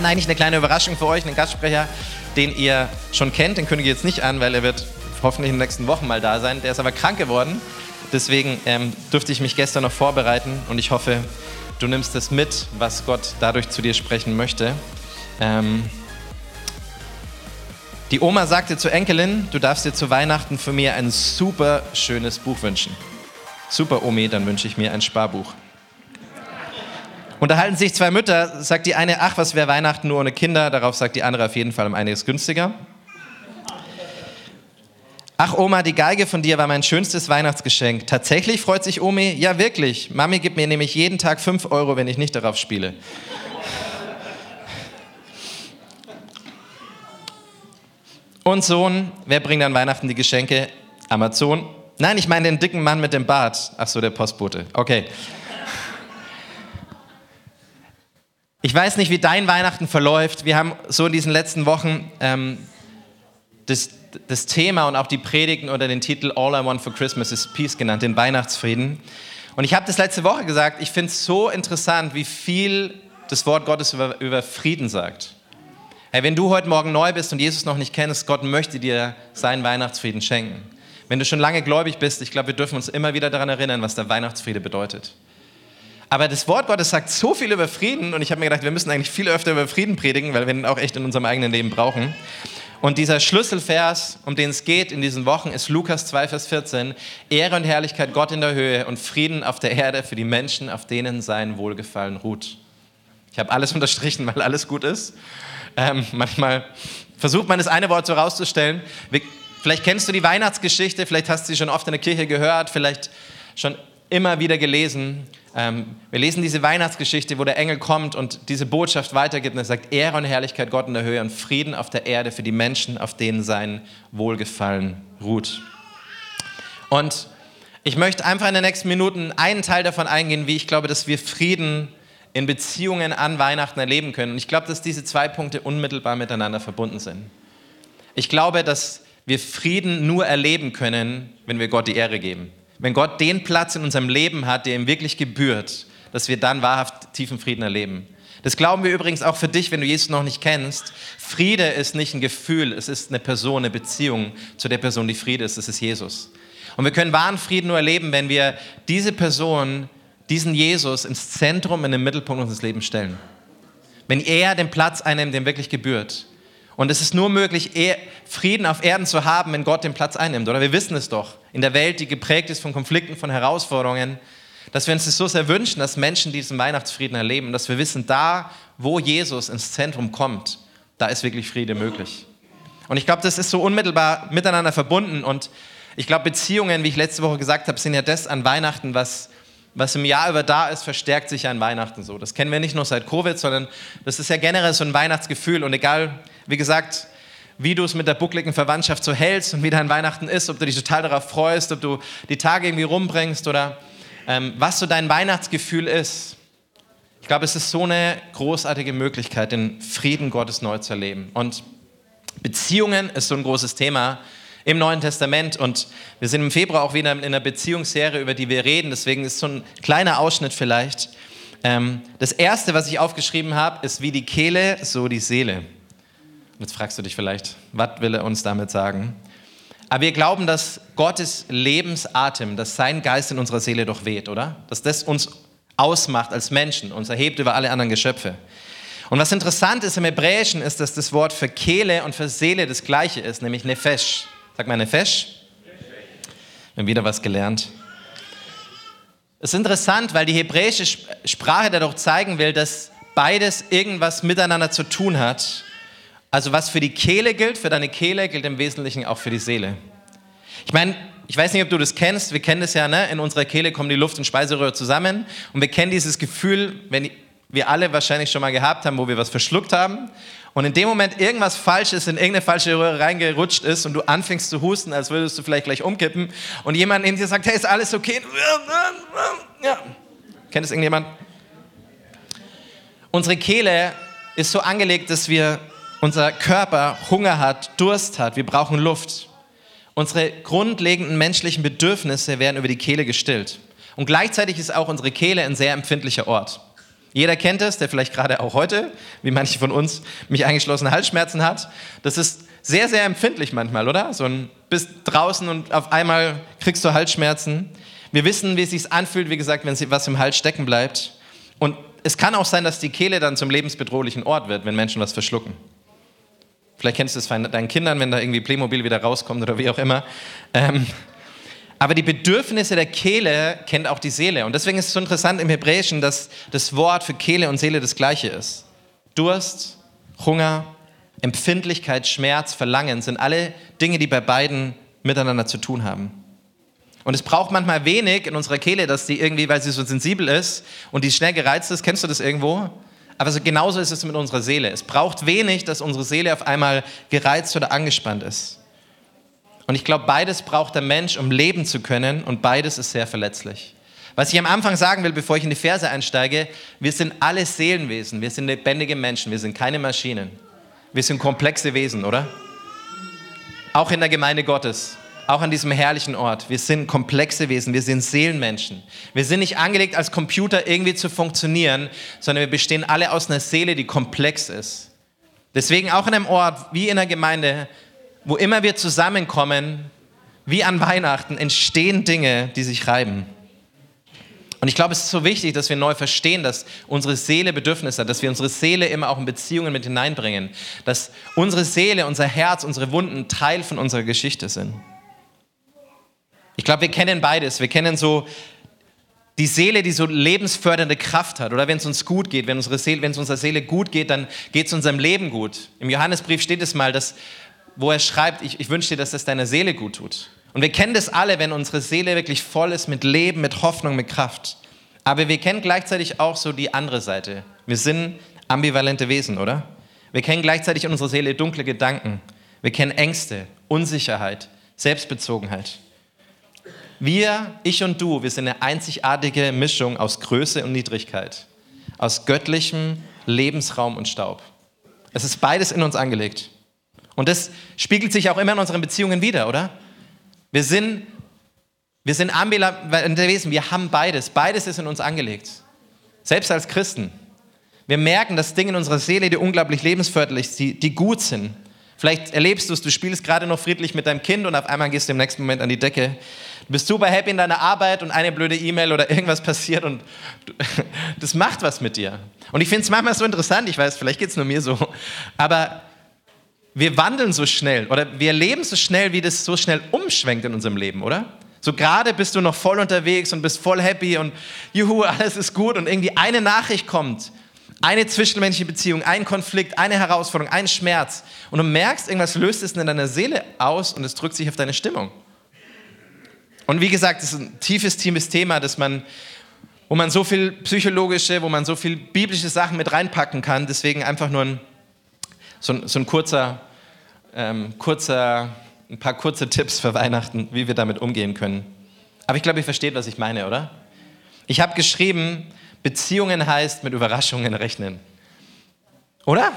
Hatten eigentlich eine kleine Überraschung für euch, einen Gastsprecher, den ihr schon kennt. Den kündige ich jetzt nicht an, weil er wird hoffentlich in den nächsten Wochen mal da sein. Der ist aber krank geworden. Deswegen ähm, durfte ich mich gestern noch vorbereiten und ich hoffe, du nimmst es mit, was Gott dadurch zu dir sprechen möchte. Ähm, die Oma sagte zur Enkelin, du darfst dir zu Weihnachten von mir ein super schönes Buch wünschen. Super, Omi, dann wünsche ich mir ein Sparbuch. Unterhalten sich zwei Mütter, sagt die eine, ach, was wäre Weihnachten nur ohne Kinder? Darauf sagt die andere auf jeden Fall um einiges günstiger. Ach Oma, die Geige von dir war mein schönstes Weihnachtsgeschenk. Tatsächlich freut sich Omi? Ja, wirklich. Mami gibt mir nämlich jeden Tag 5 Euro, wenn ich nicht darauf spiele. Und Sohn, wer bringt an Weihnachten die Geschenke? Amazon. Nein, ich meine den dicken Mann mit dem Bart. Ach so, der Postbote. Okay. Ich weiß nicht, wie dein Weihnachten verläuft. Wir haben so in diesen letzten Wochen ähm, das, das Thema und auch die Predigten unter den Titel All I Want for Christmas is Peace genannt, den Weihnachtsfrieden. Und ich habe das letzte Woche gesagt, ich finde es so interessant, wie viel das Wort Gottes über, über Frieden sagt. Hey, wenn du heute Morgen neu bist und Jesus noch nicht kennst, Gott möchte dir seinen Weihnachtsfrieden schenken. Wenn du schon lange gläubig bist, ich glaube, wir dürfen uns immer wieder daran erinnern, was der Weihnachtsfriede bedeutet. Aber das Wort Gottes sagt so viel über Frieden und ich habe mir gedacht, wir müssen eigentlich viel öfter über Frieden predigen, weil wir ihn auch echt in unserem eigenen Leben brauchen. Und dieser Schlüsselvers, um den es geht in diesen Wochen, ist Lukas 2, Vers 14. Ehre und Herrlichkeit Gott in der Höhe und Frieden auf der Erde für die Menschen, auf denen sein Wohlgefallen ruht. Ich habe alles unterstrichen, weil alles gut ist. Ähm, manchmal versucht man das eine Wort so rauszustellen. Vielleicht kennst du die Weihnachtsgeschichte, vielleicht hast du sie schon oft in der Kirche gehört, vielleicht schon immer wieder gelesen. Ähm, wir lesen diese Weihnachtsgeschichte, wo der Engel kommt und diese Botschaft weitergibt und er sagt, Ehre und Herrlichkeit Gott in der Höhe und Frieden auf der Erde für die Menschen, auf denen sein Wohlgefallen ruht. Und ich möchte einfach in den nächsten Minuten einen Teil davon eingehen, wie ich glaube, dass wir Frieden in Beziehungen an Weihnachten erleben können. Und ich glaube, dass diese zwei Punkte unmittelbar miteinander verbunden sind. Ich glaube, dass wir Frieden nur erleben können, wenn wir Gott die Ehre geben. Wenn Gott den Platz in unserem Leben hat, der ihm wirklich gebührt, dass wir dann wahrhaft tiefen Frieden erleben. Das glauben wir übrigens auch für dich, wenn du Jesus noch nicht kennst. Friede ist nicht ein Gefühl, es ist eine Person, eine Beziehung zu der Person, die Friede ist. Das ist Jesus. Und wir können wahren Frieden nur erleben, wenn wir diese Person diesen Jesus ins Zentrum, in den Mittelpunkt unseres Lebens stellen. Wenn er den Platz einnimmt, dem wirklich gebührt. Und es ist nur möglich, Frieden auf Erden zu haben, wenn Gott den Platz einnimmt. Oder wir wissen es doch. In der Welt, die geprägt ist von Konflikten, von Herausforderungen, dass wir uns das so sehr wünschen, dass Menschen diesen Weihnachtsfrieden erleben. Dass wir wissen, da, wo Jesus ins Zentrum kommt, da ist wirklich Friede möglich. Und ich glaube, das ist so unmittelbar miteinander verbunden. Und ich glaube, Beziehungen, wie ich letzte Woche gesagt habe, sind ja das an Weihnachten, was was im Jahr über da ist, verstärkt sich an Weihnachten so. Das kennen wir nicht nur seit Covid, sondern das ist ja generell so ein Weihnachtsgefühl. Und egal, wie gesagt, wie du es mit der buckligen Verwandtschaft so hältst und wie dein Weihnachten ist, ob du dich total darauf freust, ob du die Tage irgendwie rumbringst oder ähm, was so dein Weihnachtsgefühl ist. Ich glaube, es ist so eine großartige Möglichkeit, den Frieden Gottes neu zu erleben. Und Beziehungen ist so ein großes Thema im Neuen Testament. Und wir sind im Februar auch wieder in einer Beziehungsserie, über die wir reden. Deswegen ist so ein kleiner Ausschnitt vielleicht. Ähm, das erste, was ich aufgeschrieben habe, ist wie die Kehle, so die Seele. Jetzt fragst du dich vielleicht, was will er uns damit sagen? Aber wir glauben, dass Gottes Lebensatem, dass sein Geist in unserer Seele doch weht, oder? Dass das uns ausmacht als Menschen, uns erhebt über alle anderen Geschöpfe. Und was interessant ist im Hebräischen, ist, dass das Wort für Kehle und für Seele das gleiche ist, nämlich Nefesh. Sag mal Nefesh. Wir haben wieder was gelernt. Es ist interessant, weil die hebräische Sprache dadurch zeigen will, dass beides irgendwas miteinander zu tun hat. Also was für die Kehle gilt, für deine Kehle, gilt im Wesentlichen auch für die Seele. Ich meine, ich weiß nicht, ob du das kennst, wir kennen das ja, ne? in unserer Kehle kommen die Luft- und Speiseröhre zusammen und wir kennen dieses Gefühl, wenn wir alle wahrscheinlich schon mal gehabt haben, wo wir was verschluckt haben und in dem Moment irgendwas Falsches in irgendeine falsche Röhre reingerutscht ist und du anfängst zu husten, als würdest du vielleicht gleich umkippen und jemand neben dir sagt, hey, ist alles okay? Ja. Kennt es irgendjemand? Unsere Kehle ist so angelegt, dass wir, unser Körper Hunger hat, Durst hat, wir brauchen Luft. Unsere grundlegenden menschlichen Bedürfnisse werden über die Kehle gestillt. Und gleichzeitig ist auch unsere Kehle ein sehr empfindlicher Ort. Jeder kennt es, der vielleicht gerade auch heute, wie manche von uns, mich eingeschlossene Halsschmerzen hat. Das ist sehr, sehr empfindlich manchmal, oder? So ein bist draußen und auf einmal kriegst du Halsschmerzen. Wir wissen, wie es sich anfühlt, wie gesagt, wenn was im Hals stecken bleibt. Und es kann auch sein, dass die Kehle dann zum lebensbedrohlichen Ort wird, wenn Menschen was verschlucken. Vielleicht kennst du es von deinen Kindern, wenn da irgendwie Playmobil wieder rauskommt oder wie auch immer. Ähm, aber die Bedürfnisse der Kehle kennt auch die Seele. Und deswegen ist es so interessant im Hebräischen, dass das Wort für Kehle und Seele das gleiche ist. Durst, Hunger, Empfindlichkeit, Schmerz, Verlangen sind alle Dinge, die bei beiden miteinander zu tun haben. Und es braucht manchmal wenig in unserer Kehle, dass die irgendwie, weil sie so sensibel ist und die schnell gereizt ist, kennst du das irgendwo? Aber so genauso ist es mit unserer Seele. Es braucht wenig, dass unsere Seele auf einmal gereizt oder angespannt ist. Und ich glaube, beides braucht der Mensch, um leben zu können und beides ist sehr verletzlich. Was ich am Anfang sagen will, bevor ich in die Verse einsteige, wir sind alle Seelenwesen, wir sind lebendige Menschen, wir sind keine Maschinen. Wir sind komplexe Wesen, oder? Auch in der Gemeinde Gottes, auch an diesem herrlichen Ort. Wir sind komplexe Wesen, wir sind Seelenmenschen. Wir sind nicht angelegt, als Computer irgendwie zu funktionieren, sondern wir bestehen alle aus einer Seele, die komplex ist. Deswegen auch in einem Ort wie in der Gemeinde wo immer wir zusammenkommen, wie an Weihnachten, entstehen Dinge, die sich reiben. Und ich glaube, es ist so wichtig, dass wir neu verstehen, dass unsere Seele Bedürfnisse hat, dass wir unsere Seele immer auch in Beziehungen mit hineinbringen, dass unsere Seele, unser Herz, unsere Wunden Teil von unserer Geschichte sind. Ich glaube, wir kennen beides. Wir kennen so die Seele, die so lebensfördernde Kraft hat. Oder wenn es uns gut geht, wenn, unsere Seele, es unserer Seele gut geht, dann geht es unserem Leben gut. Im Johannesbrief steht es mal, dass wo er schreibt, ich, ich wünsche dir, dass das deiner Seele gut tut. Und wir kennen das alle, wenn unsere Seele wirklich voll ist mit Leben, mit Hoffnung, mit Kraft. Aber wir kennen gleichzeitig auch so die andere Seite. Wir sind ambivalente Wesen, oder? Wir kennen gleichzeitig in unserer Seele dunkle Gedanken. Wir kennen Ängste, Unsicherheit, Selbstbezogenheit. Wir, ich und du, wir sind eine einzigartige Mischung aus Größe und Niedrigkeit, aus göttlichem Lebensraum und Staub. Es ist beides in uns angelegt. Und das spiegelt sich auch immer in unseren Beziehungen wieder, oder? Wir sind, wir sind ambivalente Wesen, wir haben beides. Beides ist in uns angelegt. Selbst als Christen. Wir merken, dass Dinge in unserer Seele, die unglaublich lebensförderlich sind, die, die gut sind. Vielleicht erlebst du es, du spielst gerade noch friedlich mit deinem Kind und auf einmal gehst du im nächsten Moment an die Decke. Bist super happy in deiner Arbeit und eine blöde E-Mail oder irgendwas passiert und du, das macht was mit dir. Und ich finde es manchmal so interessant, ich weiß, vielleicht geht es nur mir so, aber wir wandeln so schnell oder wir leben so schnell, wie das so schnell umschwenkt in unserem Leben, oder? So gerade bist du noch voll unterwegs und bist voll happy und juhu, alles ist gut und irgendwie eine Nachricht kommt, eine zwischenmenschliche Beziehung, ein Konflikt, eine Herausforderung, ein Schmerz und du merkst, irgendwas löst es in deiner Seele aus und es drückt sich auf deine Stimmung. Und wie gesagt, das ist ein tiefes, tiefes Thema, dass man, wo man so viel psychologische, wo man so viel biblische Sachen mit reinpacken kann. Deswegen einfach nur ein so, so ein kurzer, ähm, kurzer, ein paar kurze Tipps für Weihnachten, wie wir damit umgehen können. Aber ich glaube, ihr versteht, was ich meine, oder? Ich habe geschrieben, Beziehungen heißt mit Überraschungen rechnen. Oder?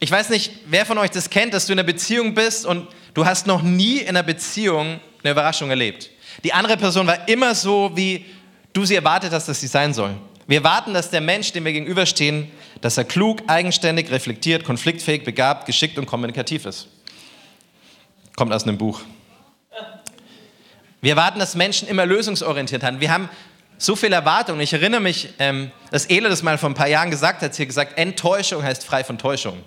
Ich weiß nicht, wer von euch das kennt, dass du in einer Beziehung bist und du hast noch nie in einer Beziehung eine Überraschung erlebt. Die andere Person war immer so, wie du sie erwartet hast, dass sie sein soll. Wir warten, dass der Mensch, dem wir gegenüberstehen, dass er klug, eigenständig, reflektiert, konfliktfähig, begabt, geschickt und kommunikativ ist. Kommt aus einem Buch. Wir erwarten, dass Menschen immer lösungsorientiert haben. Wir haben so viel Erwartung. Ich erinnere mich, ähm, dass Ele das mal vor ein paar Jahren gesagt hat. Hat gesagt, Enttäuschung heißt frei von Täuschung.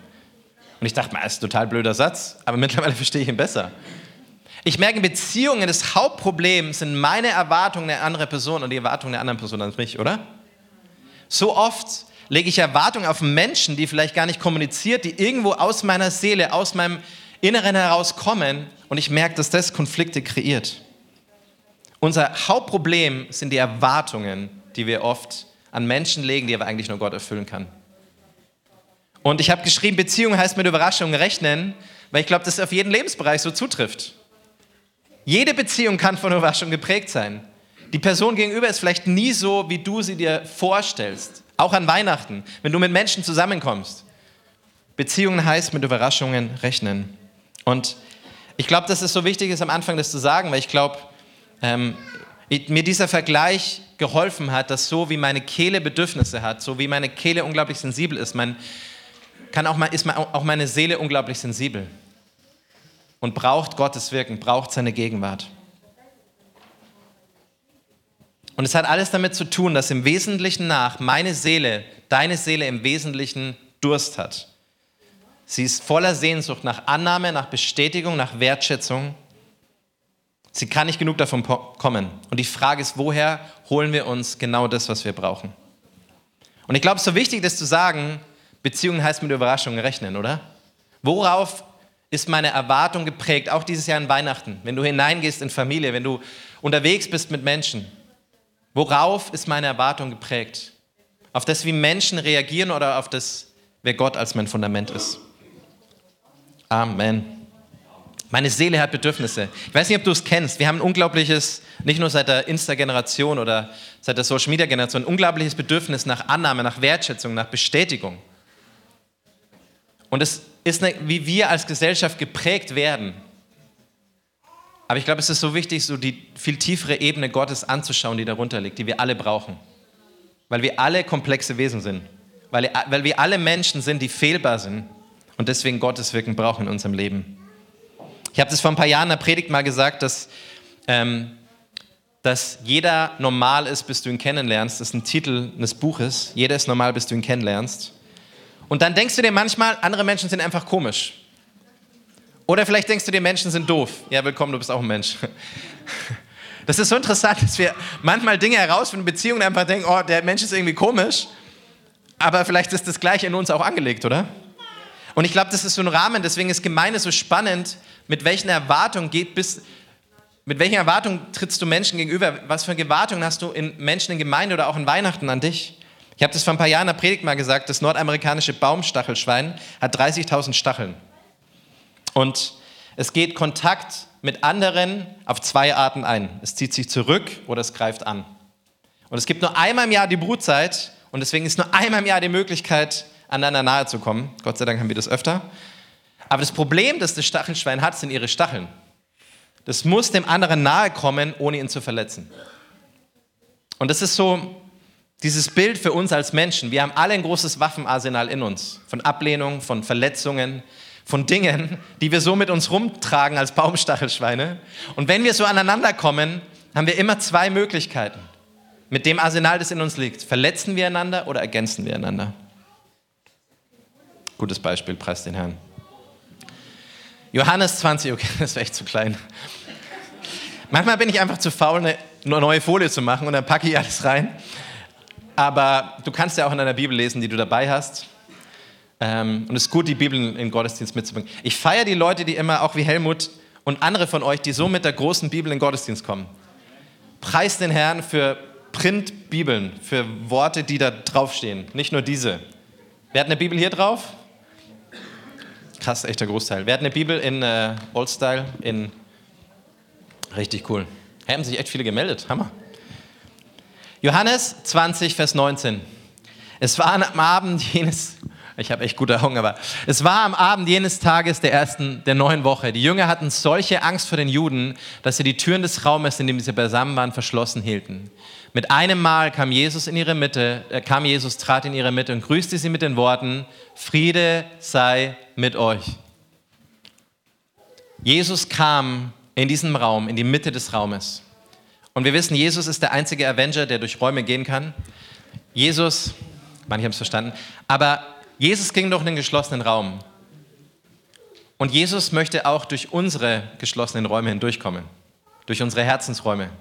Und ich dachte, das ist ein total blöder Satz, aber mittlerweile verstehe ich ihn besser. Ich merke, in Beziehungen, das Hauptproblem sind meine Erwartungen der anderen Person und die Erwartungen der anderen Person an mich, oder? So oft lege ich Erwartungen auf Menschen, die vielleicht gar nicht kommuniziert, die irgendwo aus meiner Seele, aus meinem Inneren heraus kommen und ich merke, dass das Konflikte kreiert. Unser Hauptproblem sind die Erwartungen, die wir oft an Menschen legen, die aber eigentlich nur Gott erfüllen kann. Und ich habe geschrieben, Beziehung heißt mit Überraschungen rechnen, weil ich glaube, dass es auf jeden Lebensbereich so zutrifft. Jede Beziehung kann von Überraschung geprägt sein. Die Person gegenüber ist vielleicht nie so, wie du sie dir vorstellst. Auch an Weihnachten, wenn du mit Menschen zusammenkommst. Beziehungen heißt mit Überraschungen rechnen. Und ich glaube, dass es so wichtig ist, am Anfang das zu sagen, weil ich glaube, ähm, mir dieser Vergleich geholfen hat, dass so wie meine Kehle Bedürfnisse hat, so wie meine Kehle unglaublich sensibel ist, mein, kann auch, ist auch meine Seele unglaublich sensibel und braucht Gottes Wirken, braucht seine Gegenwart. Und es hat alles damit zu tun, dass im Wesentlichen nach meine Seele, deine Seele im Wesentlichen Durst hat. Sie ist voller Sehnsucht nach Annahme, nach Bestätigung, nach Wertschätzung. Sie kann nicht genug davon kommen. Und die Frage ist, woher holen wir uns genau das, was wir brauchen? Und ich glaube, es ist so wichtig, das zu sagen, Beziehungen heißt mit Überraschungen rechnen, oder? Worauf ist meine Erwartung geprägt, auch dieses Jahr in Weihnachten, wenn du hineingehst in Familie, wenn du unterwegs bist mit Menschen? Worauf ist meine Erwartung geprägt? Auf das, wie Menschen reagieren oder auf das, wer Gott als mein Fundament ist? Amen. Meine Seele hat Bedürfnisse. Ich weiß nicht, ob du es kennst. Wir haben ein unglaubliches, nicht nur seit der Insta-Generation oder seit der Social-Media-Generation, ein unglaubliches Bedürfnis nach Annahme, nach Wertschätzung, nach Bestätigung. Und es ist, eine, wie wir als Gesellschaft geprägt werden. Aber ich glaube, es ist so wichtig, so die viel tiefere Ebene Gottes anzuschauen, die darunter liegt, die wir alle brauchen. Weil wir alle komplexe Wesen sind. Weil, weil wir alle Menschen sind, die fehlbar sind und deswegen Gottes Wirken brauchen in unserem Leben. Ich habe das vor ein paar Jahren in der Predigt mal gesagt, dass, ähm, dass jeder normal ist, bis du ihn kennenlernst. Das ist ein Titel eines Buches. Jeder ist normal, bis du ihn kennenlernst. Und dann denkst du dir manchmal, andere Menschen sind einfach komisch. Oder vielleicht denkst du dir, Menschen sind doof. Ja, willkommen, du bist auch ein Mensch. Das ist so interessant, dass wir manchmal Dinge herausfinden, Beziehungen einfach denken, oh, der Mensch ist irgendwie komisch. Aber vielleicht ist das Gleiche in uns auch angelegt, oder? Und ich glaube, das ist so ein Rahmen, deswegen ist Gemeinde so spannend, mit welchen Erwartungen geht bis, mit welchen Erwartungen trittst du Menschen gegenüber? Was für Erwartungen hast du in Menschen in Gemeinde oder auch in Weihnachten an dich? Ich habe das vor ein paar Jahren in der Predigt mal gesagt, das nordamerikanische Baumstachelschwein hat 30.000 Stacheln. Und es geht Kontakt mit anderen auf zwei Arten ein. Es zieht sich zurück oder es greift an. Und es gibt nur einmal im Jahr die Brutzeit und deswegen ist nur einmal im Jahr die Möglichkeit, aneinander nahe zu kommen. Gott sei Dank haben wir das öfter. Aber das Problem, das das Stachelschwein hat, sind ihre Stacheln. Das muss dem anderen nahe kommen, ohne ihn zu verletzen. Und das ist so dieses Bild für uns als Menschen. Wir haben alle ein großes Waffenarsenal in uns. Von Ablehnung, von Verletzungen, von Dingen, die wir so mit uns rumtragen als Baumstachelschweine. Und wenn wir so aneinander kommen, haben wir immer zwei Möglichkeiten. Mit dem Arsenal, das in uns liegt. Verletzen wir einander oder ergänzen wir einander? Gutes Beispiel, preis den Herrn. Johannes 20, okay, das wäre echt zu klein. Manchmal bin ich einfach zu faul, eine neue Folie zu machen und dann packe ich alles rein. Aber du kannst ja auch in deiner Bibel lesen, die du dabei hast. Ähm, und es ist gut, die Bibel in den Gottesdienst mitzubringen. Ich feiere die Leute, die immer, auch wie Helmut und andere von euch, die so mit der großen Bibel in den Gottesdienst kommen. Preis den Herrn für Printbibeln, für Worte, die da draufstehen. Nicht nur diese. Wer hat eine Bibel hier drauf? Krass, echter Großteil. Wir hatten eine Bibel in äh, Old Style, in richtig cool. Haben sich echt viele gemeldet, Hammer. Johannes 20, Vers 19. Es war am Abend jenes, ich habe echt gute Augen, aber es war am Abend jenes Tages der ersten, der neuen Woche. Die Jünger hatten solche Angst vor den Juden, dass sie die Türen des Raumes, in dem sie beisammen waren, verschlossen hielten. Mit einem Mal kam Jesus in ihre Mitte, äh, kam Jesus, trat in ihre Mitte und grüßte sie mit den Worten, Friede sei mit euch. Jesus kam in diesem Raum, in die Mitte des Raumes. Und wir wissen, Jesus ist der einzige Avenger, der durch Räume gehen kann. Jesus, manche haben es verstanden, aber Jesus ging durch einen geschlossenen Raum. Und Jesus möchte auch durch unsere geschlossenen Räume hindurchkommen, durch unsere Herzensräume.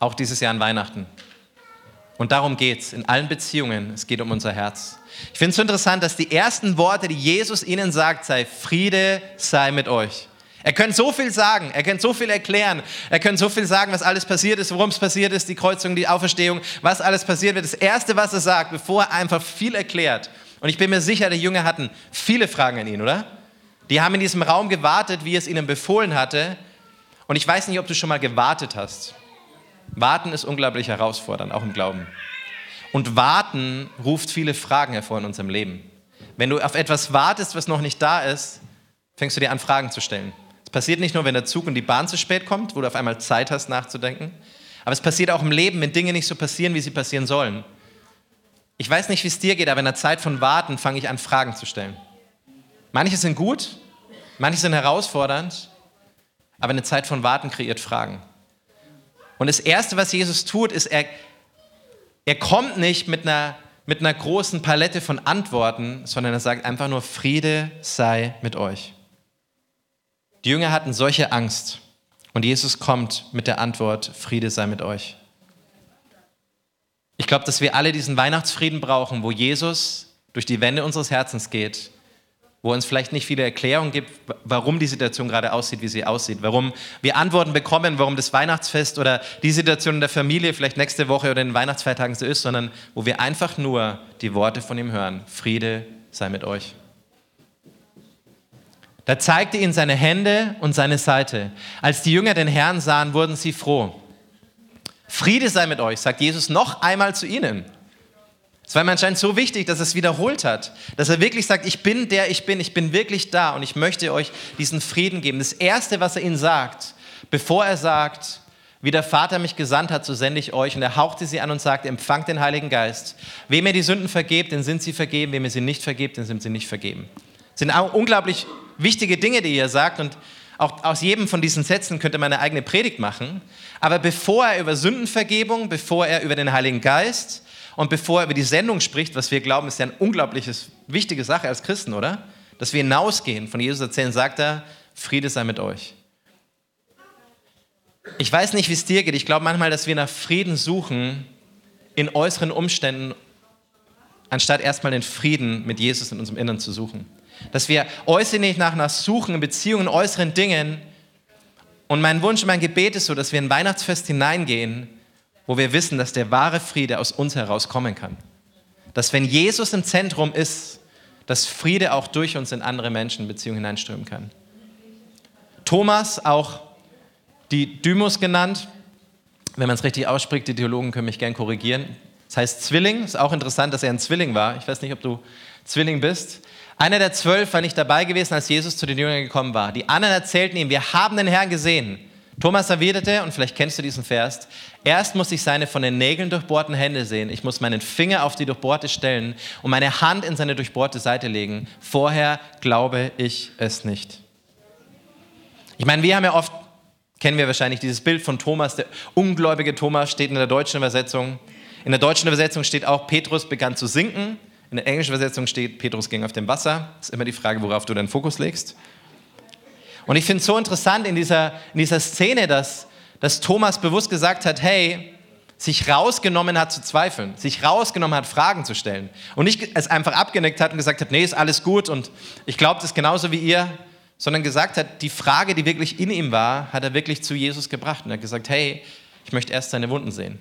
Auch dieses Jahr an Weihnachten. Und darum geht es in allen Beziehungen. Es geht um unser Herz. Ich finde es so interessant, dass die ersten Worte, die Jesus ihnen sagt, sei Friede sei mit euch. Er könnte so viel sagen, er könnte so viel erklären, er könnte so viel sagen, was alles passiert ist, worum es passiert ist, die Kreuzung, die Auferstehung, was alles passiert wird. Das Erste, was er sagt, bevor er einfach viel erklärt, und ich bin mir sicher, die Jünger hatten viele Fragen an ihn, oder? Die haben in diesem Raum gewartet, wie es ihnen befohlen hatte. Und ich weiß nicht, ob du schon mal gewartet hast. Warten ist unglaublich herausfordernd, auch im Glauben. Und warten ruft viele Fragen hervor in unserem Leben. Wenn du auf etwas wartest, was noch nicht da ist, fängst du dir an, Fragen zu stellen. Passiert nicht nur, wenn der Zug und die Bahn zu spät kommt, wo du auf einmal Zeit hast nachzudenken. Aber es passiert auch im Leben, wenn Dinge nicht so passieren, wie sie passieren sollen. Ich weiß nicht, wie es dir geht, aber in der Zeit von Warten fange ich an, Fragen zu stellen. Manche sind gut, manche sind herausfordernd, aber eine Zeit von Warten kreiert Fragen. Und das Erste, was Jesus tut, ist, er, er kommt nicht mit einer, mit einer großen Palette von Antworten, sondern er sagt einfach nur, Friede sei mit euch. Die Jünger hatten solche Angst und Jesus kommt mit der Antwort, Friede sei mit euch. Ich glaube, dass wir alle diesen Weihnachtsfrieden brauchen, wo Jesus durch die Wände unseres Herzens geht, wo uns vielleicht nicht viele Erklärungen gibt, warum die Situation gerade aussieht, wie sie aussieht, warum wir Antworten bekommen, warum das Weihnachtsfest oder die Situation in der Familie vielleicht nächste Woche oder in den Weihnachtsfeiertagen so ist, sondern wo wir einfach nur die Worte von ihm hören. Friede sei mit euch. Da zeigte ihn seine Hände und seine Seite. Als die Jünger den Herrn sahen, wurden sie froh. Friede sei mit euch, sagt Jesus noch einmal zu ihnen. Es war ihm anscheinend so wichtig, dass er es wiederholt hat, dass er wirklich sagt, ich bin der ich bin, ich bin wirklich da und ich möchte euch diesen Frieden geben. Das Erste, was er ihnen sagt, bevor er sagt, wie der Vater mich gesandt hat, so sende ich euch. Und er hauchte sie an und sagte, empfangt den Heiligen Geist. Wem ihr die Sünden vergebt, den sind sie vergeben. Wem ihr sie nicht vergebt, den sind sie nicht vergeben. Das sind unglaublich wichtige Dinge, die er sagt. Und auch aus jedem von diesen Sätzen könnte man eine eigene Predigt machen. Aber bevor er über Sündenvergebung, bevor er über den Heiligen Geist und bevor er über die Sendung spricht, was wir glauben, ist ja eine unglaublich wichtige Sache als Christen, oder? Dass wir hinausgehen, von Jesus erzählen, sagt er, Friede sei mit euch. Ich weiß nicht, wie es dir geht. Ich glaube manchmal, dass wir nach Frieden suchen in äußeren Umständen, anstatt erstmal den Frieden mit Jesus in unserem Innern zu suchen. Dass wir äußerlich nach nach suchen in Beziehungen, äußeren Dingen. Und mein Wunsch, mein Gebet ist so, dass wir in Weihnachtsfest hineingehen, wo wir wissen, dass der wahre Friede aus uns herauskommen kann. Dass wenn Jesus im Zentrum ist, dass Friede auch durch uns in andere Menschen Beziehungen hineinströmen kann. Thomas, auch die Dymus genannt, wenn man es richtig ausspricht, die Theologen können mich gern korrigieren. Das heißt Zwilling, ist auch interessant, dass er ein Zwilling war. Ich weiß nicht, ob du Zwilling bist. Einer der zwölf war nicht dabei gewesen, als Jesus zu den Jüngern gekommen war. Die anderen erzählten ihm, wir haben den Herrn gesehen. Thomas erwiderte, und vielleicht kennst du diesen Vers, erst muss ich seine von den Nägeln durchbohrten Hände sehen, ich muss meinen Finger auf die durchbohrte stellen und meine Hand in seine durchbohrte Seite legen. Vorher glaube ich es nicht. Ich meine, wir haben ja oft, kennen wir wahrscheinlich dieses Bild von Thomas, der ungläubige Thomas steht in der deutschen Übersetzung. In der deutschen Übersetzung steht auch, Petrus begann zu sinken. In der englischen Übersetzung steht, Petrus ging auf dem Wasser. Ist immer die Frage, worauf du deinen Fokus legst. Und ich finde es so interessant in dieser, in dieser Szene, dass, dass Thomas bewusst gesagt hat, hey, sich rausgenommen hat zu zweifeln, sich rausgenommen hat, Fragen zu stellen. Und nicht es einfach abgenickt hat und gesagt hat, nee, ist alles gut und ich glaube das genauso wie ihr, sondern gesagt hat, die Frage, die wirklich in ihm war, hat er wirklich zu Jesus gebracht und er hat gesagt, hey, ich möchte erst seine Wunden sehen.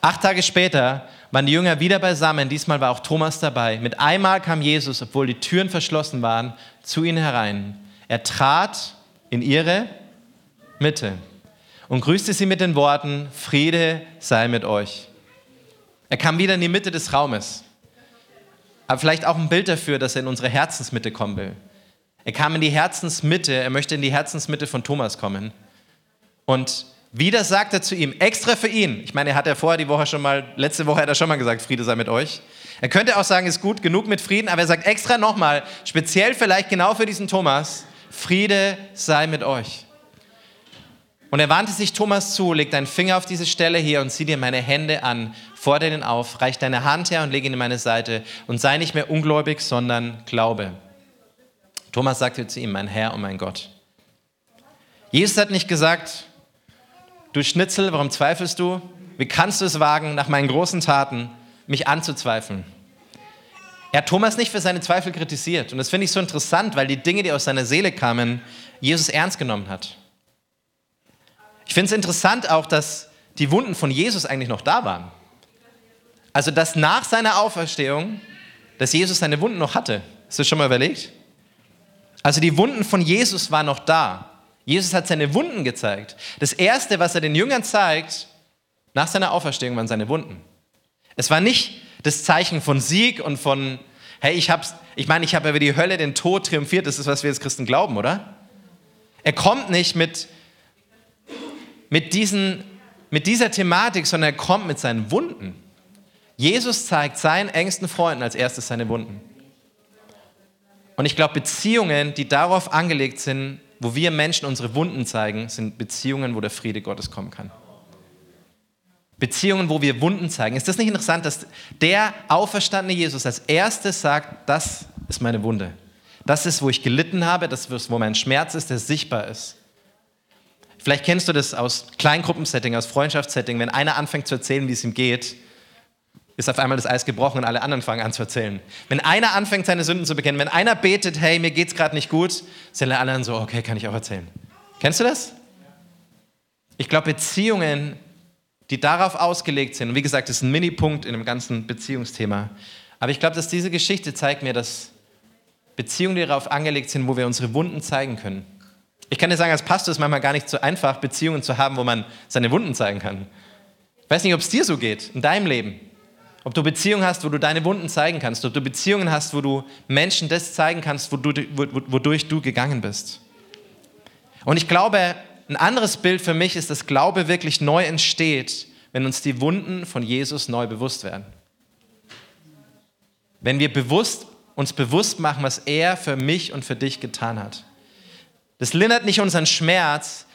Acht Tage später waren die Jünger wieder beisammen, diesmal war auch Thomas dabei. Mit einmal kam Jesus, obwohl die Türen verschlossen waren, zu ihnen herein. Er trat in ihre Mitte und grüßte sie mit den Worten, Friede sei mit euch. Er kam wieder in die Mitte des Raumes. Aber vielleicht auch ein Bild dafür, dass er in unsere Herzensmitte kommen will. Er kam in die Herzensmitte, er möchte in die Herzensmitte von Thomas kommen. Und wieder sagt er zu ihm, extra für ihn, ich meine, er hat ja vorher die Woche schon mal, letzte Woche hat er schon mal gesagt, Friede sei mit euch. Er könnte auch sagen, ist gut, genug mit Frieden, aber er sagt extra nochmal, speziell vielleicht genau für diesen Thomas, Friede sei mit euch. Und er wandte sich Thomas zu, leg deinen Finger auf diese Stelle hier und zieh dir meine Hände an, fordere ihn auf, reich deine Hand her und leg ihn in meine Seite und sei nicht mehr ungläubig, sondern glaube. Thomas sagte zu ihm, mein Herr und mein Gott. Jesus hat nicht gesagt, Du Schnitzel, warum zweifelst du? Wie kannst du es wagen, nach meinen großen Taten mich anzuzweifeln? Er hat Thomas nicht für seine Zweifel kritisiert. Und das finde ich so interessant, weil die Dinge, die aus seiner Seele kamen, Jesus ernst genommen hat. Ich finde es interessant auch, dass die Wunden von Jesus eigentlich noch da waren. Also, dass nach seiner Auferstehung, dass Jesus seine Wunden noch hatte. Hast du das schon mal überlegt? Also, die Wunden von Jesus waren noch da. Jesus hat seine Wunden gezeigt. Das Erste, was er den Jüngern zeigt, nach seiner Auferstehung, waren seine Wunden. Es war nicht das Zeichen von Sieg und von, hey, ich hab's, ich meine, ich habe über die Hölle, den Tod triumphiert. Das ist, was wir als Christen glauben, oder? Er kommt nicht mit, mit diesen mit dieser Thematik, sondern er kommt mit seinen Wunden. Jesus zeigt seinen engsten Freunden als erstes seine Wunden. Und ich glaube, Beziehungen, die darauf angelegt sind, wo wir Menschen unsere Wunden zeigen, sind Beziehungen, wo der Friede Gottes kommen kann. Beziehungen, wo wir Wunden zeigen. Ist das nicht interessant, dass der auferstandene Jesus als erstes sagt, das ist meine Wunde. Das ist, wo ich gelitten habe, das ist, wo mein Schmerz ist, der sichtbar ist. Vielleicht kennst du das aus Kleingruppensetting, aus Freundschaftssetting, wenn einer anfängt zu erzählen, wie es ihm geht, ist auf einmal das Eis gebrochen und alle anderen fangen an zu erzählen. Wenn einer anfängt, seine Sünden zu bekennen, wenn einer betet, hey, mir geht's gerade nicht gut, sind alle anderen so, okay, kann ich auch erzählen. Kennst du das? Ich glaube, Beziehungen, die darauf ausgelegt sind, und wie gesagt, das ist ein Minipunkt in dem ganzen Beziehungsthema, aber ich glaube, dass diese Geschichte zeigt mir, dass Beziehungen, die darauf angelegt sind, wo wir unsere Wunden zeigen können. Ich kann dir sagen, als Pastor ist es manchmal gar nicht so einfach, Beziehungen zu haben, wo man seine Wunden zeigen kann. Ich weiß nicht, ob es dir so geht, in deinem Leben. Ob du Beziehungen hast, wo du deine Wunden zeigen kannst. Ob du Beziehungen hast, wo du Menschen das zeigen kannst, wodurch du gegangen bist. Und ich glaube, ein anderes Bild für mich ist, dass Glaube wirklich neu entsteht, wenn uns die Wunden von Jesus neu bewusst werden. Wenn wir bewusst, uns bewusst machen, was er für mich und für dich getan hat. Das lindert nicht unseren Schmerz.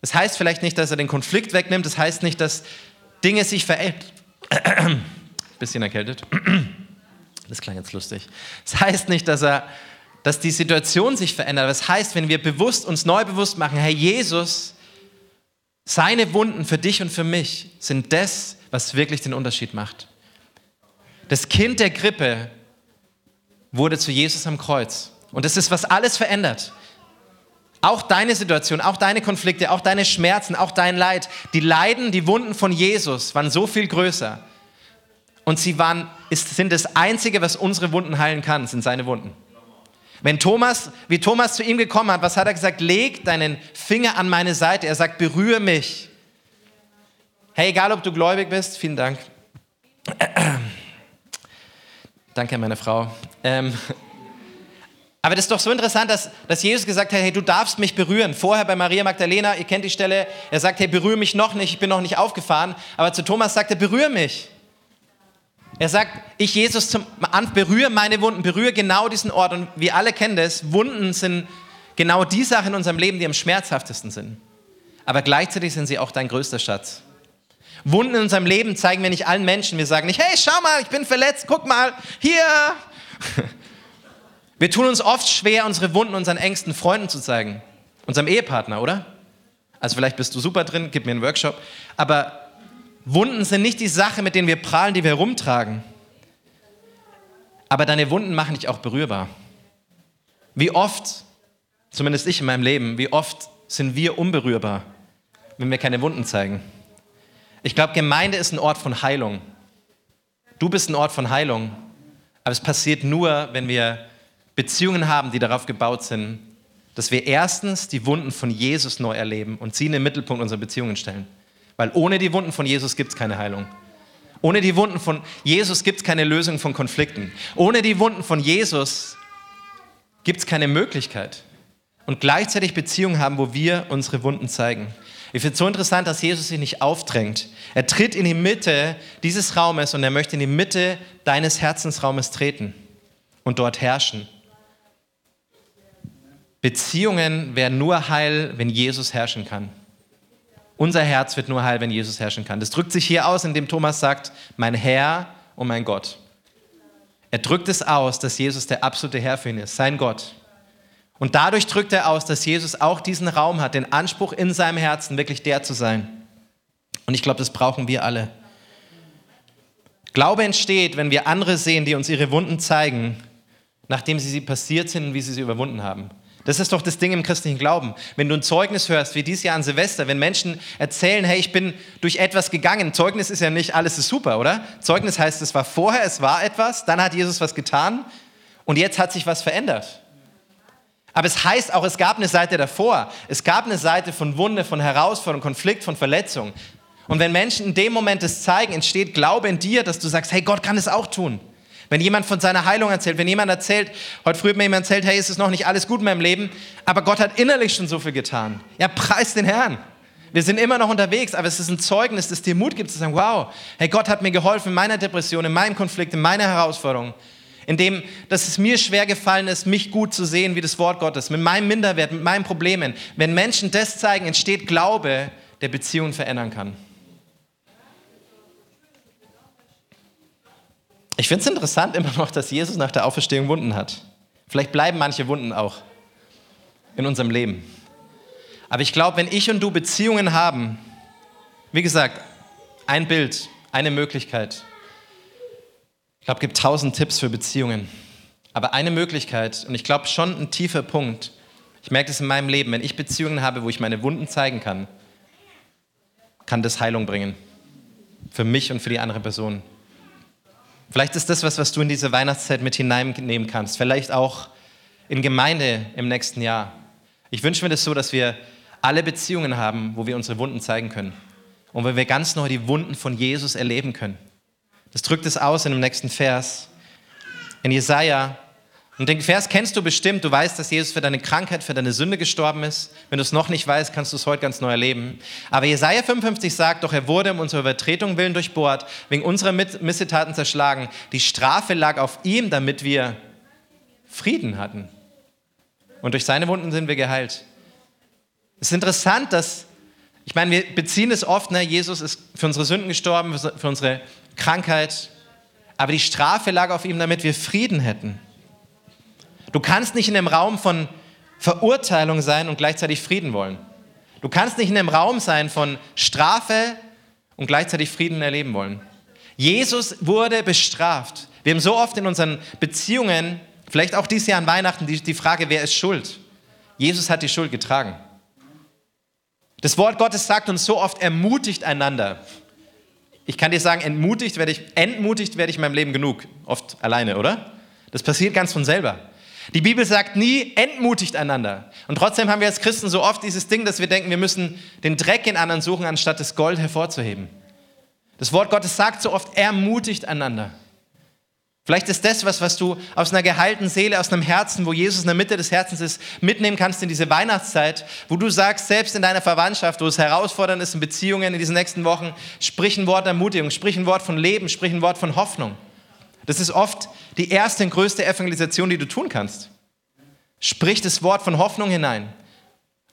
Das heißt vielleicht nicht, dass er den Konflikt wegnimmt. Das heißt nicht, dass Dinge sich verändern. Bisschen erkältet. Das klang jetzt lustig. Das heißt nicht, dass, er, dass die Situation sich verändert. Das heißt, wenn wir bewusst, uns neu bewusst machen, Herr Jesus, seine Wunden für dich und für mich sind das, was wirklich den Unterschied macht. Das Kind der Grippe wurde zu Jesus am Kreuz. Und das ist, was alles verändert. Auch deine Situation, auch deine Konflikte, auch deine Schmerzen, auch dein Leid, die Leiden, die Wunden von Jesus waren so viel größer. Und sie waren, ist, sind das Einzige, was unsere Wunden heilen kann, sind seine Wunden. Wenn Thomas, wie Thomas zu ihm gekommen hat, was hat er gesagt? Leg deinen Finger an meine Seite. Er sagt, berühre mich. Hey, egal ob du gläubig bist, vielen Dank. Danke an meine Frau. Ähm, aber das ist doch so interessant, dass, dass Jesus gesagt hat, hey, du darfst mich berühren. Vorher bei Maria Magdalena, ihr kennt die Stelle, er sagt, hey, berühre mich noch nicht, ich bin noch nicht aufgefahren. Aber zu Thomas sagt er, berühre mich. Er sagt, ich Jesus zum, an, berühre meine Wunden, berühre genau diesen Ort. Und wir alle kennen das, Wunden sind genau die Sachen in unserem Leben, die am schmerzhaftesten sind. Aber gleichzeitig sind sie auch dein größter Schatz. Wunden in unserem Leben zeigen wir nicht allen Menschen. Wir sagen nicht, hey, schau mal, ich bin verletzt, guck mal, hier. Wir tun uns oft schwer, unsere Wunden unseren engsten Freunden zu zeigen. Unserem Ehepartner, oder? Also vielleicht bist du super drin, gib mir einen Workshop. Aber Wunden sind nicht die Sache, mit denen wir prahlen, die wir rumtragen. Aber deine Wunden machen dich auch berührbar. Wie oft, zumindest ich in meinem Leben, wie oft sind wir unberührbar, wenn wir keine Wunden zeigen? Ich glaube, Gemeinde ist ein Ort von Heilung. Du bist ein Ort von Heilung. Aber es passiert nur, wenn wir Beziehungen haben, die darauf gebaut sind, dass wir erstens die Wunden von Jesus neu erleben und sie in den Mittelpunkt unserer Beziehungen stellen. Weil ohne die Wunden von Jesus gibt es keine Heilung. Ohne die Wunden von Jesus gibt es keine Lösung von Konflikten. Ohne die Wunden von Jesus gibt es keine Möglichkeit. Und gleichzeitig Beziehungen haben, wo wir unsere Wunden zeigen. Ich finde es so interessant, dass Jesus sich nicht aufdrängt. Er tritt in die Mitte dieses Raumes und er möchte in die Mitte deines Herzensraumes treten und dort herrschen. Beziehungen werden nur heil, wenn Jesus herrschen kann. Unser Herz wird nur heil, wenn Jesus herrschen kann. Das drückt sich hier aus, indem Thomas sagt, mein Herr und mein Gott. Er drückt es aus, dass Jesus der absolute Herr für ihn ist, sein Gott. Und dadurch drückt er aus, dass Jesus auch diesen Raum hat, den Anspruch in seinem Herzen, wirklich der zu sein. Und ich glaube, das brauchen wir alle. Glaube entsteht, wenn wir andere sehen, die uns ihre Wunden zeigen, nachdem sie sie passiert sind und wie sie sie überwunden haben. Das ist doch das Ding im christlichen Glauben. Wenn du ein Zeugnis hörst, wie dieses Jahr an Silvester, wenn Menschen erzählen, hey, ich bin durch etwas gegangen. Zeugnis ist ja nicht, alles ist super, oder? Zeugnis heißt, es war vorher, es war etwas, dann hat Jesus was getan und jetzt hat sich was verändert. Aber es heißt auch, es gab eine Seite davor. Es gab eine Seite von Wunde, von Herausforderung, Konflikt, von Verletzung. Und wenn Menschen in dem Moment es zeigen, entsteht Glaube in dir, dass du sagst, hey, Gott kann es auch tun. Wenn jemand von seiner Heilung erzählt, wenn jemand erzählt, heute früh hat mir jemand erzählt, hey, es ist noch nicht alles gut in meinem Leben, aber Gott hat innerlich schon so viel getan. Ja, preis den Herrn. Wir sind immer noch unterwegs, aber es ist ein Zeugnis, das dir Mut gibt zu sagen, wow, hey, Gott hat mir geholfen in meiner Depression, in meinem Konflikt, in meiner Herausforderung, in dem, dass es mir schwer gefallen ist, mich gut zu sehen wie das Wort Gottes, mit meinem Minderwert, mit meinen Problemen. Wenn Menschen das zeigen, entsteht Glaube, der Beziehungen verändern kann. Ich finde es interessant immer noch, dass Jesus nach der Auferstehung Wunden hat. Vielleicht bleiben manche Wunden auch in unserem Leben. Aber ich glaube, wenn ich und du Beziehungen haben, wie gesagt, ein Bild, eine Möglichkeit. Ich glaube, es gibt tausend Tipps für Beziehungen. Aber eine Möglichkeit, und ich glaube schon ein tiefer Punkt, ich merke das in meinem Leben, wenn ich Beziehungen habe, wo ich meine Wunden zeigen kann, kann das Heilung bringen. Für mich und für die andere Person. Vielleicht ist das was, was du in diese Weihnachtszeit mit hineinnehmen kannst. Vielleicht auch in Gemeinde im nächsten Jahr. Ich wünsche mir das so, dass wir alle Beziehungen haben, wo wir unsere Wunden zeigen können. Und wo wir ganz neu die Wunden von Jesus erleben können. Das drückt es aus in dem nächsten Vers. In Jesaja und den Vers kennst du bestimmt. Du weißt, dass Jesus für deine Krankheit, für deine Sünde gestorben ist. Wenn du es noch nicht weißt, kannst du es heute ganz neu erleben. Aber Jesaja 55 sagt doch, er wurde um unsere Übertretung willen durchbohrt, wegen unserer Missetaten zerschlagen. Die Strafe lag auf ihm, damit wir Frieden hatten. Und durch seine Wunden sind wir geheilt. Es ist interessant, dass, ich meine, wir beziehen es oft, ne, Jesus ist für unsere Sünden gestorben, für unsere Krankheit. Aber die Strafe lag auf ihm, damit wir Frieden hätten. Du kannst nicht in einem Raum von Verurteilung sein und gleichzeitig Frieden wollen. Du kannst nicht in einem Raum sein von Strafe und gleichzeitig Frieden erleben wollen. Jesus wurde bestraft. Wir haben so oft in unseren Beziehungen, vielleicht auch dieses Jahr an Weihnachten, die, die Frage, wer ist schuld? Jesus hat die Schuld getragen. Das Wort Gottes sagt uns so oft, ermutigt einander. Ich kann dir sagen, entmutigt werde ich, entmutigt werde ich in meinem Leben genug. Oft alleine, oder? Das passiert ganz von selber. Die Bibel sagt nie, entmutigt einander. Und trotzdem haben wir als Christen so oft dieses Ding, dass wir denken, wir müssen den Dreck in anderen suchen, anstatt das Gold hervorzuheben. Das Wort Gottes sagt so oft, ermutigt einander. Vielleicht ist das was, was du aus einer geheilten Seele, aus einem Herzen, wo Jesus in der Mitte des Herzens ist, mitnehmen kannst in diese Weihnachtszeit, wo du sagst, selbst in deiner Verwandtschaft, wo es herausfordernd ist in Beziehungen in diesen nächsten Wochen, sprich ein Wort der Ermutigung, sprich ein Wort von Leben, sprich ein Wort von Hoffnung. Das ist oft die erste und größte Evangelisation, die du tun kannst. Sprich das Wort von Hoffnung hinein.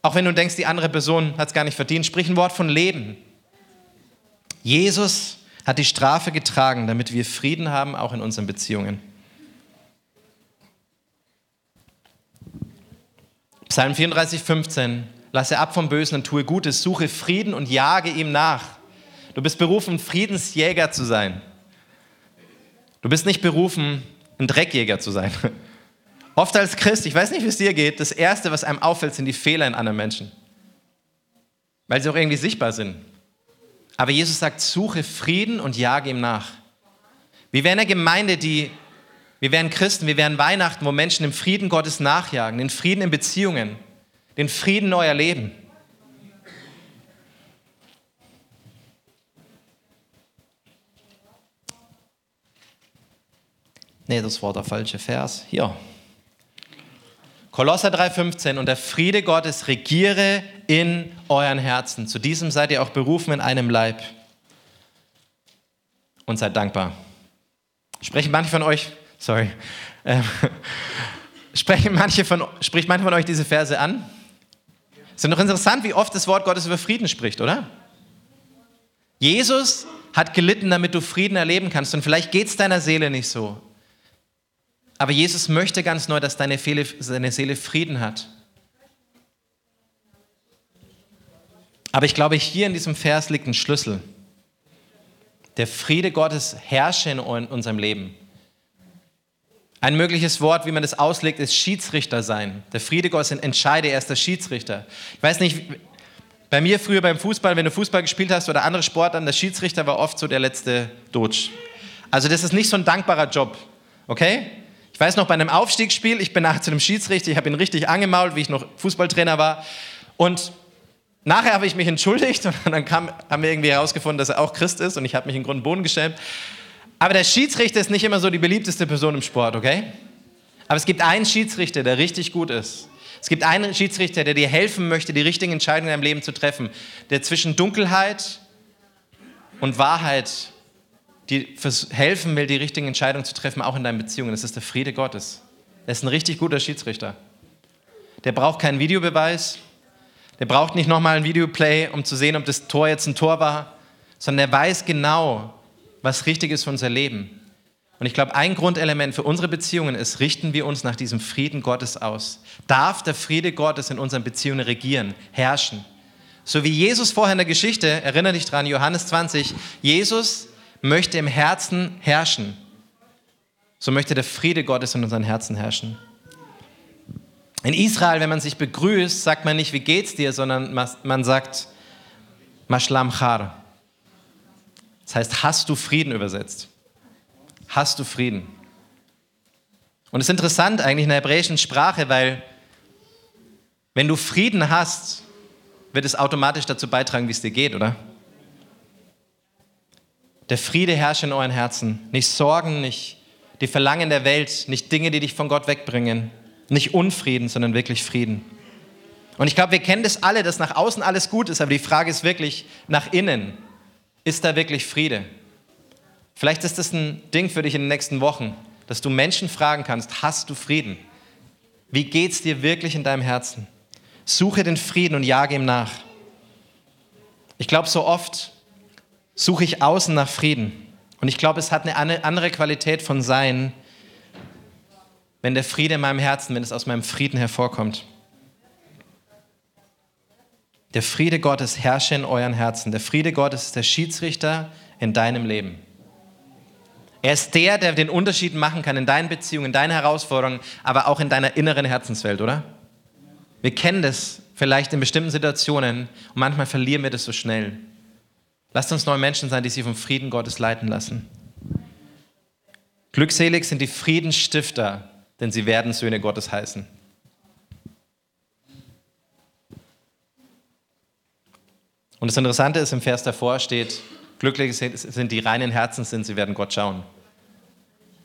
Auch wenn du denkst, die andere Person hat es gar nicht verdient, sprich ein Wort von Leben. Jesus hat die Strafe getragen, damit wir Frieden haben, auch in unseren Beziehungen. Psalm 34, 15. Lasse ab vom Bösen und tue Gutes, suche Frieden und jage ihm nach. Du bist berufen, Friedensjäger zu sein. Du bist nicht berufen, ein Dreckjäger zu sein. Oft als Christ, ich weiß nicht, wie es dir geht, das Erste, was einem auffällt, sind die Fehler in anderen Menschen. Weil sie auch irgendwie sichtbar sind. Aber Jesus sagt, suche Frieden und jage ihm nach. Wir wären eine Gemeinde, die, wir wären Christen, wir wären Weihnachten, wo Menschen dem Frieden Gottes nachjagen, den Frieden in Beziehungen, den Frieden neuer Leben. Nee, das war der falsche Vers. Hier. Kolosser 3,15 und der Friede Gottes regiere in euren Herzen. Zu diesem seid ihr auch berufen in einem Leib. Und seid dankbar. Sprechen manche von euch, sorry, äh, sprechen manche von, spricht manche von euch diese Verse an? Es ist doch interessant, wie oft das Wort Gottes über Frieden spricht, oder? Jesus hat gelitten, damit du Frieden erleben kannst. Und vielleicht geht es deiner Seele nicht so. Aber Jesus möchte ganz neu, dass deine Seele, deine Seele Frieden hat. Aber ich glaube, hier in diesem Vers liegt ein Schlüssel. Der Friede Gottes herrsche in unserem Leben. Ein mögliches Wort, wie man das auslegt, ist Schiedsrichter sein. Der Friede Gottes entscheide, er ist der Schiedsrichter. Ich weiß nicht, bei mir früher beim Fußball, wenn du Fußball gespielt hast oder andere Sportarten, der Schiedsrichter war oft so der letzte Dutsch. Also das ist nicht so ein dankbarer Job, okay? Ich weiß noch, bei einem Aufstiegsspiel, ich bin nachher zu einem Schiedsrichter, ich habe ihn richtig angemault, wie ich noch Fußballtrainer war. Und nachher habe ich mich entschuldigt und dann kam, haben wir irgendwie herausgefunden, dass er auch Christ ist und ich habe mich in Grund und Boden geschämt. Aber der Schiedsrichter ist nicht immer so die beliebteste Person im Sport, okay? Aber es gibt einen Schiedsrichter, der richtig gut ist. Es gibt einen Schiedsrichter, der dir helfen möchte, die richtigen Entscheidungen in deinem Leben zu treffen, der zwischen Dunkelheit und Wahrheit dir helfen will, die richtigen Entscheidungen zu treffen, auch in deinen Beziehungen. Das ist der Friede Gottes. Er ist ein richtig guter Schiedsrichter. Der braucht keinen Videobeweis, der braucht nicht nochmal ein Videoplay, um zu sehen, ob das Tor jetzt ein Tor war, sondern der weiß genau, was richtig ist für unser Leben. Und ich glaube, ein Grundelement für unsere Beziehungen ist, richten wir uns nach diesem Frieden Gottes aus. Darf der Friede Gottes in unseren Beziehungen regieren, herrschen? So wie Jesus vorher in der Geschichte, erinnere dich dran, Johannes 20, Jesus möchte im Herzen herrschen. So möchte der Friede Gottes in unseren Herzen herrschen. In Israel, wenn man sich begrüßt, sagt man nicht, wie geht's dir, sondern man sagt, Mashlam Char. Das heißt, hast du Frieden übersetzt hast du Frieden. Und es ist interessant eigentlich in der hebräischen Sprache, weil wenn du Frieden hast, wird es automatisch dazu beitragen, wie es dir geht, oder? Der Friede herrscht in euren Herzen. Nicht Sorgen, nicht die Verlangen der Welt, nicht Dinge, die dich von Gott wegbringen. Nicht Unfrieden, sondern wirklich Frieden. Und ich glaube, wir kennen das alle, dass nach außen alles gut ist, aber die Frage ist wirklich, nach innen, ist da wirklich Friede? Vielleicht ist das ein Ding für dich in den nächsten Wochen, dass du Menschen fragen kannst, hast du Frieden? Wie geht es dir wirklich in deinem Herzen? Suche den Frieden und jage ihm nach. Ich glaube, so oft suche ich außen nach Frieden. Und ich glaube, es hat eine andere Qualität von Sein, wenn der Friede in meinem Herzen, wenn es aus meinem Frieden hervorkommt. Der Friede Gottes herrsche in euren Herzen. Der Friede Gottes ist der Schiedsrichter in deinem Leben. Er ist der, der den Unterschied machen kann in deinen Beziehungen, in deinen Herausforderungen, aber auch in deiner inneren Herzenswelt, oder? Wir kennen das vielleicht in bestimmten Situationen und manchmal verlieren wir das so schnell. Lasst uns neue Menschen sein, die sich vom Frieden Gottes leiten lassen. Glückselig sind die Friedensstifter, denn sie werden Söhne Gottes heißen. Und das Interessante ist, im Vers davor steht, glücklich sind die reinen Herzens sind, sie werden Gott schauen.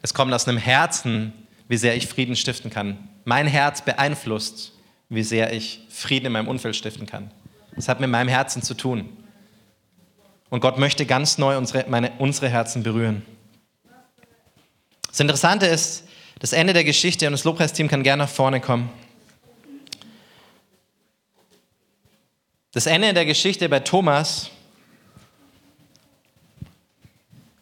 Es kommt aus einem Herzen, wie sehr ich Frieden stiften kann. Mein Herz beeinflusst, wie sehr ich Frieden in meinem Umfeld stiften kann. Das hat mit meinem Herzen zu tun. Und Gott möchte ganz neu unsere, meine, unsere Herzen berühren. Das Interessante ist, das Ende der Geschichte, und das Lobpreisteam kann gerne nach vorne kommen. Das Ende der Geschichte bei Thomas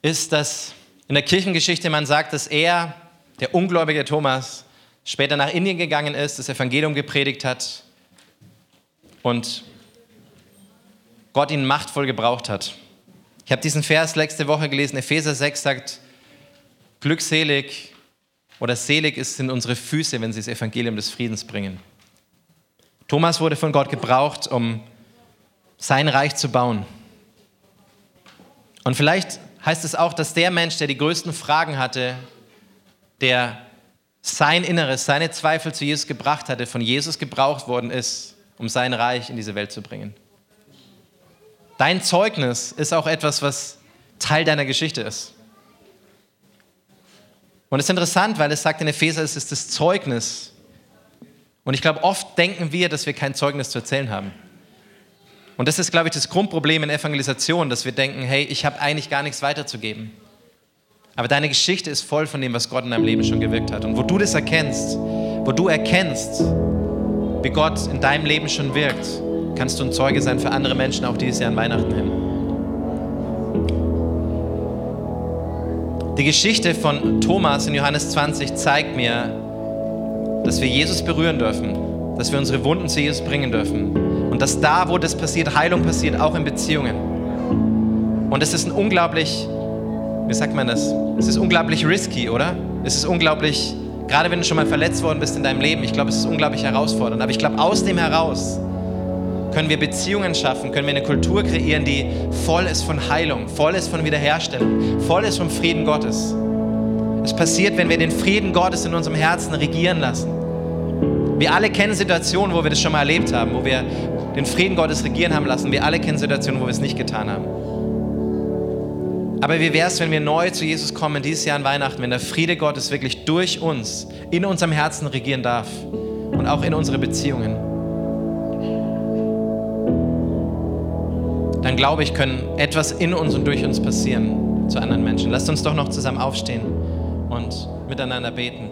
ist, dass in der Kirchengeschichte man sagt, dass er, der ungläubige Thomas, später nach Indien gegangen ist, das Evangelium gepredigt hat und Gott ihn machtvoll gebraucht hat. Ich habe diesen Vers letzte Woche gelesen, Epheser 6 sagt, glückselig oder selig sind unsere Füße, wenn sie das Evangelium des Friedens bringen. Thomas wurde von Gott gebraucht, um sein Reich zu bauen. Und vielleicht heißt es auch, dass der Mensch, der die größten Fragen hatte, der sein Inneres, seine Zweifel zu Jesus gebracht hatte, von Jesus gebraucht worden ist, um sein Reich in diese Welt zu bringen. Dein Zeugnis ist auch etwas, was Teil deiner Geschichte ist. Und es ist interessant, weil es sagt in Epheser, es ist das Zeugnis. Und ich glaube, oft denken wir, dass wir kein Zeugnis zu erzählen haben. Und das ist, glaube ich, das Grundproblem in Evangelisation, dass wir denken, hey, ich habe eigentlich gar nichts weiterzugeben. Aber deine Geschichte ist voll von dem, was Gott in deinem Leben schon gewirkt hat. Und wo du das erkennst, wo du erkennst, wie Gott in deinem Leben schon wirkt, kannst du ein Zeuge sein für andere Menschen, auch dieses Jahr an Weihnachten hin. Die Geschichte von Thomas in Johannes 20 zeigt mir, dass wir Jesus berühren dürfen, dass wir unsere Wunden zu Jesus bringen dürfen und dass da, wo das passiert, Heilung passiert, auch in Beziehungen. Und es ist ein unglaublich, wie sagt man das? Es ist unglaublich risky, oder? Es ist unglaublich, gerade wenn du schon mal verletzt worden bist in deinem Leben, ich glaube, es ist unglaublich herausfordernd. Aber ich glaube, aus dem heraus können wir Beziehungen schaffen, können wir eine Kultur kreieren, die voll ist von Heilung, voll ist von Wiederherstellung, voll ist vom Frieden Gottes. Es passiert, wenn wir den Frieden Gottes in unserem Herzen regieren lassen. Wir alle kennen Situationen, wo wir das schon mal erlebt haben, wo wir den Frieden Gottes regieren haben lassen. Wir alle kennen Situationen, wo wir es nicht getan haben. Aber wie wäre es, wenn wir neu zu Jesus kommen, dieses Jahr an Weihnachten, wenn der Friede Gottes wirklich durch uns, in unserem Herzen regieren darf? und auch in unsere Beziehungen. Dann glaube ich, können etwas in uns und durch uns passieren zu anderen Menschen. Lasst uns doch noch zusammen aufstehen und miteinander beten.